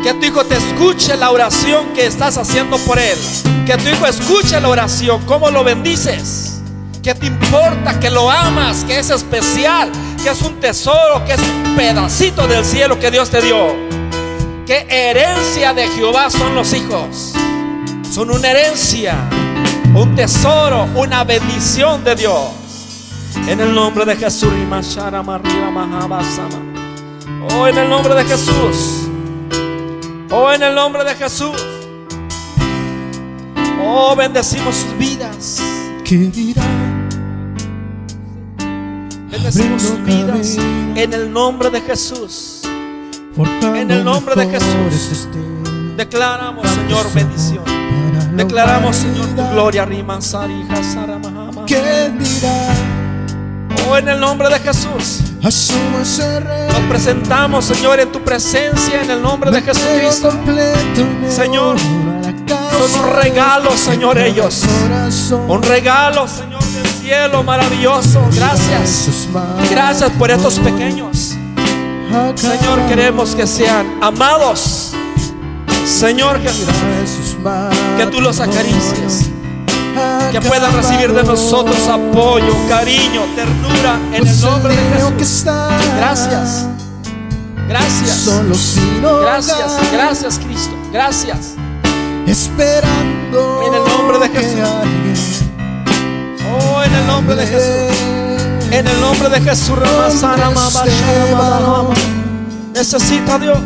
Que tu hijo te escuche la oración que estás haciendo por él. Que tu hijo escuche la oración, cómo lo bendices. Que te importa, que lo amas, que es especial, que es un tesoro, que es un pedacito del cielo que Dios te dio. Que herencia de Jehová son los hijos. Son una herencia, un tesoro, una bendición de Dios. En el nombre de Jesús. Oh, en el nombre de Jesús. Oh, en el nombre de Jesús. Oh, bendecimos sus vidas. ¿Qué dirán? Bendecimos sus vidas en el nombre de Jesús. En el nombre de Jesús. Declaramos, Señor, bendición. Declaramos, Señor, tu gloria. Rimansari, ¿Qué dirán? Oh, en el nombre de Jesús. Nos presentamos, Señor, en tu presencia, en el nombre de Jesucristo. Señor, son un regalo, Señor, ellos. Un regalo, Señor, del cielo maravilloso. Gracias. Gracias por estos pequeños. Señor, queremos que sean amados. Señor Jesús, que tú los acaricies que puedan recibir de nosotros apoyo, cariño, ternura en el nombre de Jesús. Gracias. Gracias. Gracias, gracias Cristo. Gracias. Esperando en el nombre de Jesús. Oh, en el nombre de Jesús. En el nombre de Jesús. Necesita Dios.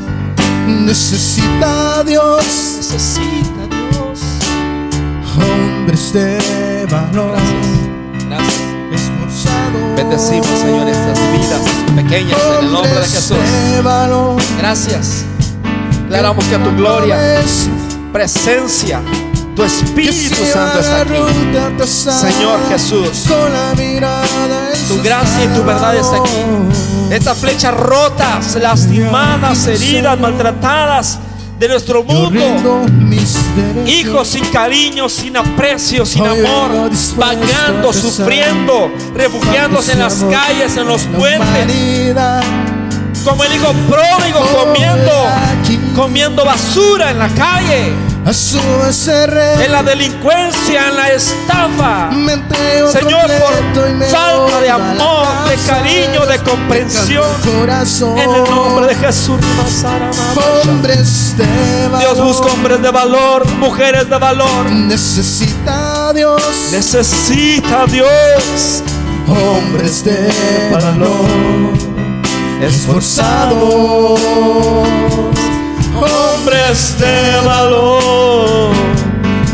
Necesita Dios. Necesita hombres de valor. Gracias. Bendecimos, Señor, estas vidas pequeñas en el nombre de Jesús. Gracias. Declaramos que tu gloria, presencia, tu Espíritu Santo está aquí. Señor Jesús, tu gracia y tu verdad está aquí. Estas flechas rotas, lastimadas, heridas, maltratadas de nuestro mundo. Hijos sin cariño, sin aprecio, sin amor, vagando, sufriendo, refugiándose en las calles, en los puentes. Como el hijo pródigo comiendo, comiendo basura en la calle. A su en la delincuencia, en la estafa. Señor, por falta de amor, de cariño, de comprensión. Corazón. En el nombre de Jesús. Hombres de valor. Dios busca hombres de valor, mujeres de valor. Necesita Dios. Necesita Dios hombres de valor. esforzados, hombres de valor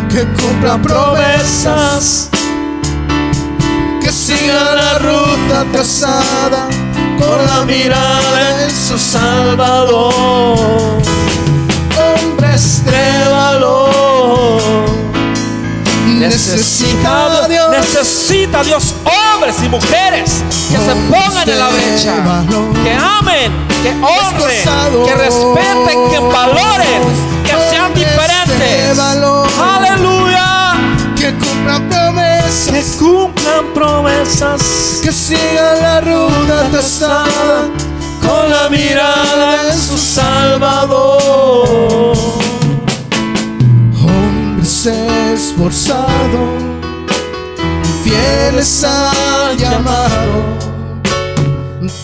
Que cumplan promesas. Que sigan la ruta trazada. Con la mirada en su Salvador, hombres de valor. Necesita Dios. necesita a Dios hombres y mujeres que se pongan en la brecha, que amen, que honren, que respeten, que valoren, que sean de diferentes. Aleluya. Que cumplan Que promesas. cumplan promesas Que sigan la ruta trazada. con la mirada en su Salvador. Hombres esforzados, fieles al llamado,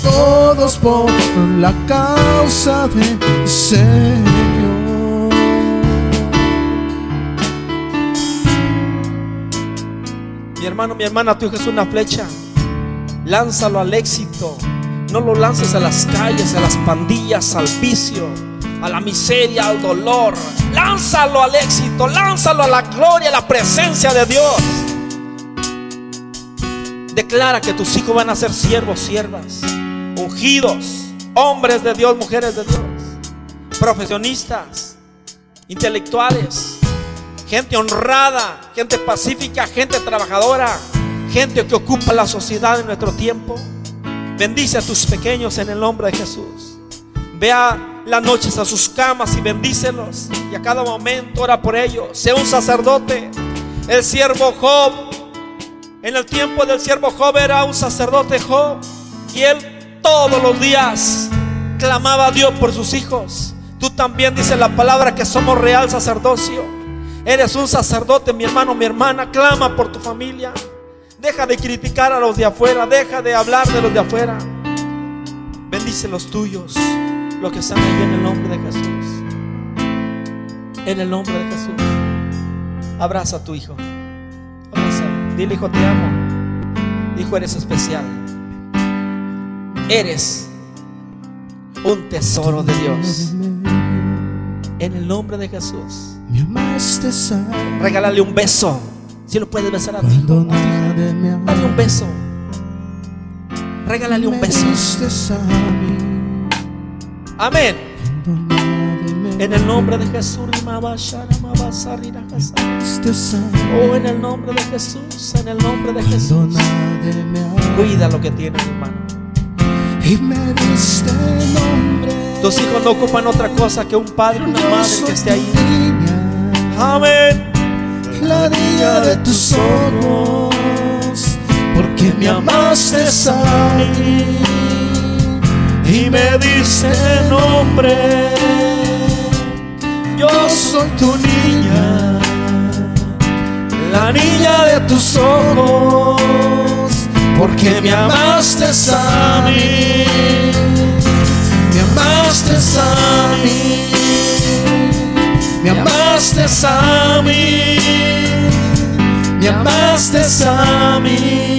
todos por la causa del Señor. Mi hermano, mi hermana, tu hijo es una flecha. Lánzalo al éxito. No lo lances a las calles, a las pandillas, al vicio, a la miseria, al dolor. Lánzalo al éxito, lánzalo a la gloria, a la presencia de Dios. Declara que tus hijos van a ser siervos, siervas, ungidos, hombres de Dios, mujeres de Dios, profesionistas, intelectuales, gente honrada, gente pacífica, gente trabajadora, gente que ocupa la sociedad en nuestro tiempo. Bendice a tus pequeños en el nombre de Jesús. Vea las noches a sus camas y bendícelos. Y a cada momento ora por ellos. Sea un sacerdote. El siervo Job. En el tiempo del siervo Job era un sacerdote Job. Y él todos los días clamaba a Dios por sus hijos. Tú también dice la palabra que somos real sacerdocio. Eres un sacerdote, mi hermano, mi hermana. Clama por tu familia. Deja de criticar a los de afuera. Deja de hablar de los de afuera. Bendice los tuyos, los que están ahí en el nombre de Jesús. En el nombre de Jesús. Abraza a tu hijo. Dile, hijo, te amo. Hijo, eres especial. Eres un tesoro de Dios. En el nombre de Jesús. Regálale un beso. Si lo puedes besar a amó. Dale un beso. Regálale un beso. Amén. En el nombre de Jesús. mí. Oh, en el nombre de Jesús. En el nombre de Jesús. Cuida lo que tienes, hermano. Y me diste nombre. Tus hijos no ocupan otra cosa que un padre, una madre que esté ahí. Amén. la niña de tus ojos, porque me amaste a mí Y me diste nombre. Yo soy tu niña. La niña de tus ojos. Porque me amaste a mí. me amaste a mí, Me amaste a mí. me amaste a mí,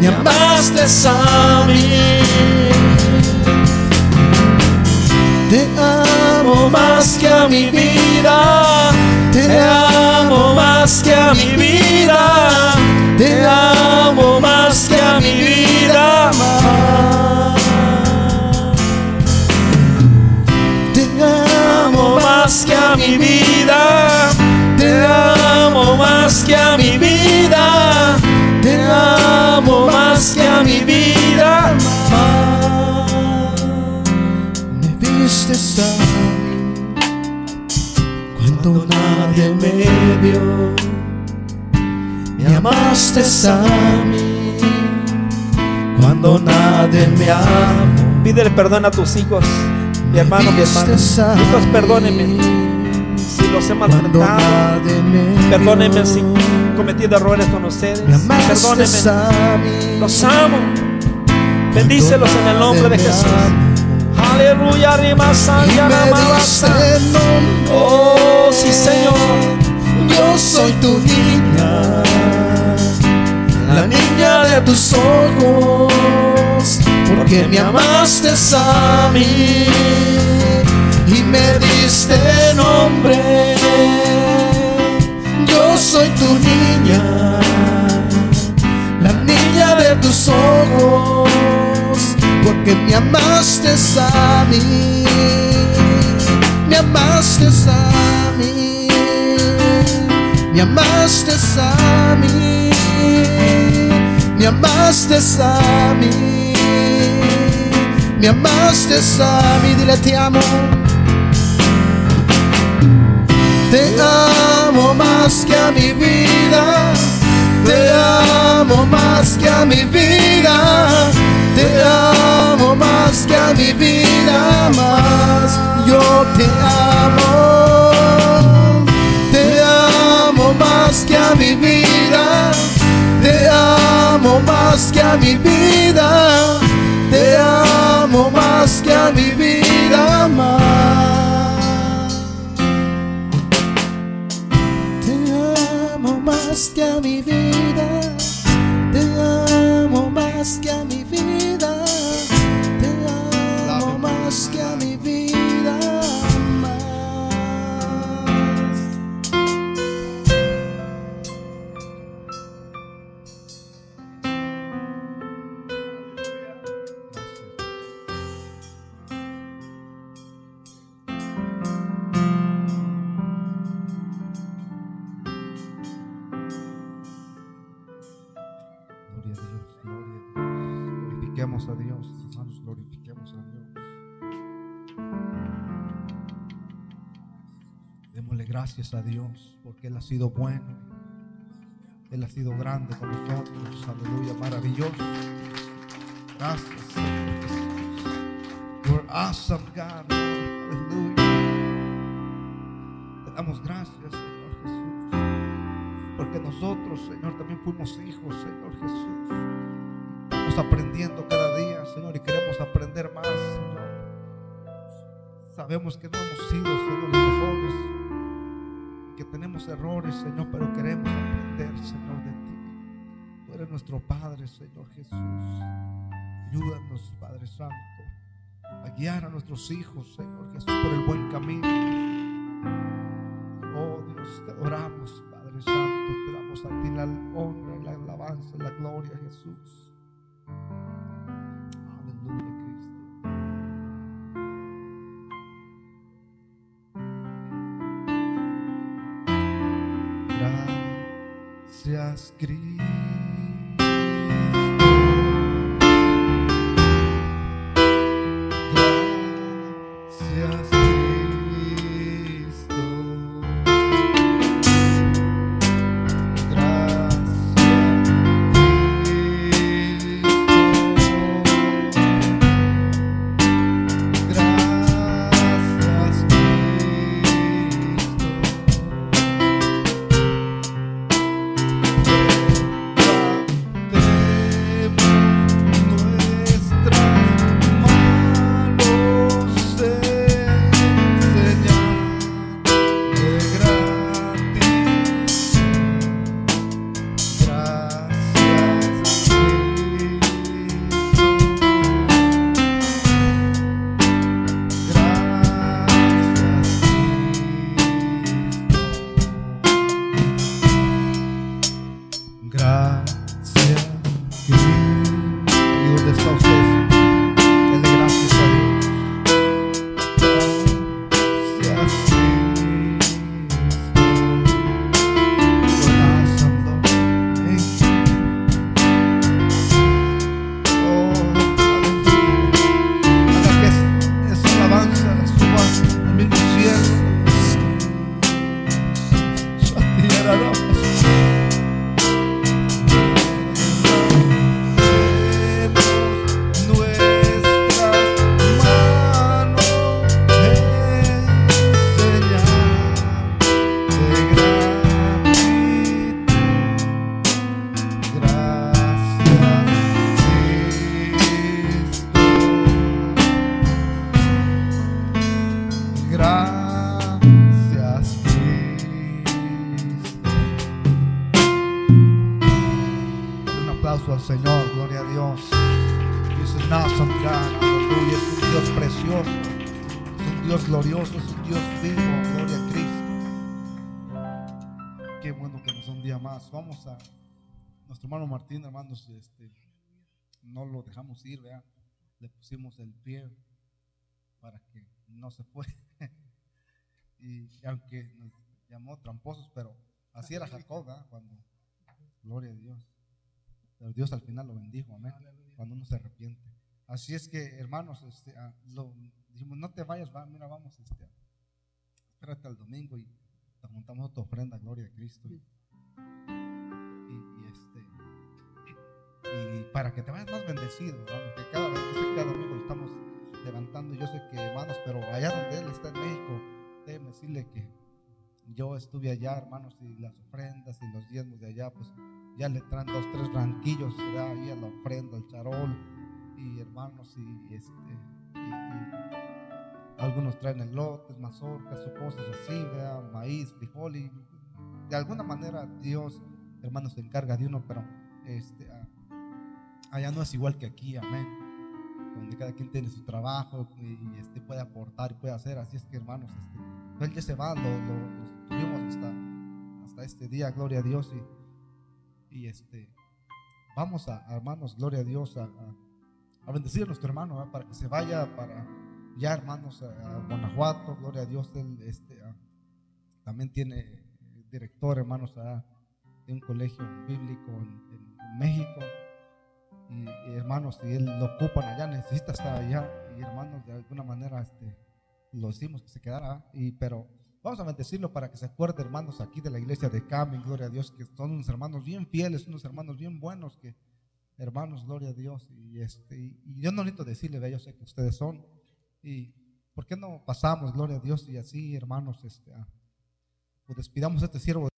Me amaste a mí. Más que a mi vida. Te amo más que a mi vida. Te amo más que a mi vida. te amo más que a mi vida. Te amo más que a mi vida. Te amo más que a mi vida. me viste nadie me vio, me amaste a mí cuando nadie me amó. Pídele perdón a tus hijos, mi hermano, mi a Hijos, perdónenme. mí los he maltratado. Perdónenme si he cometido errores con ustedes. Perdónenme. Los amo. Bendícelos en el nombre de Jesús. Aleluya, rima Oh, sí, Señor. Yo soy tu niña, la niña de tus ojos, porque me amaste a mí y me diste nombre. Yo soy tu niña, la niña de tus ojos porque me amaste a mí, me amaste a mí, me amaste a mí, me amaste a mí, me amaste a mí, dile te amo. Te amo más que a mi vida, te amo más que a mi vida te amo más que a mi vida más. Yo te amo. Te amo más que a mi vida. Te amo más que a mi vida. Te amo más que a mi vida más. Te amo más que a mi vida. Más que a mi gracias a Dios porque Él ha sido bueno. Él ha sido grande con nosotros. Aleluya, maravilloso. Gracias, Señor Jesús. You're awesome, God. Aleluya. Te damos gracias, Señor Jesús. Porque nosotros, Señor, también fuimos hijos, Señor Jesús. Estamos aprendiendo cada día, Señor, y queremos aprender más, Señor. Sabemos que no hemos sido, Señor, los mejores que tenemos errores, Señor, pero queremos aprender, Señor, de ti. Tú eres nuestro Padre, Señor Jesús. Ayúdanos, Padre Santo, a guiar a nuestros hijos, Señor Jesús, por el buen camino. Oh Dios, te adoramos, Padre Santo, te damos a ti la honra, la alabanza, la gloria, Jesús. Dejamos ir, ¿verdad? Le pusimos el pie para que no se fue. y aunque nos llamó tramposos, pero así era Jacob, ¿verdad? Cuando, gloria a Dios. Pero Dios al final lo bendijo, amén. Cuando uno se arrepiente. Así es que, hermanos, este, ah, lo, dijimos, no te vayas, va, mira, vamos, este, espérate al domingo y te montamos tu ofrenda, gloria a Cristo. Y, y para que te vayas más bendecido, hermano, que cada vez, que cada domingo lo estamos levantando, yo sé que, hermanos, pero allá donde Él está en México, déjeme decirle que yo estuve allá, hermanos, y las ofrendas y los diezmos de allá, pues ya le traen dos, tres ranquillos ahí a la ofrenda, el charol, y hermanos, y este, algunos traen elotes, mazorcas o cosas así, ¿verdad? maíz, frijol, y de alguna manera Dios, hermanos, se encarga de uno, pero este, allá no es igual que aquí, amén donde cada quien tiene su trabajo y, este, puede aportar y puede hacer. Así es que, hermanos, este, él ya se va, lo, tuvimos hasta, este día, gloria a Dios. Y, este, vamos a, a, hermanos, gloria a Dios, a, a, a bendecir a nuestro hermano para que se vaya para ya, hermanos, a, Guanajuato, gloria a Dios. Él este, también tiene director, hermanos, de un colegio bíblico en México y, hermanos, si él lo ocupan allá, necesita estar allá, y hermanos, de alguna manera este, lo decimos que se quedará, y, pero vamos a bendecirlo para que se acuerde, hermanos, aquí de la iglesia de Camin, gloria a Dios, que son unos hermanos bien fieles, unos hermanos bien buenos, que hermanos, gloria a Dios, y, este, y, yo no necesito decirle, yo sé que ustedes son, y ¿por qué no pasamos, gloria a Dios, y así, hermanos, este, pues despidamos a este siervo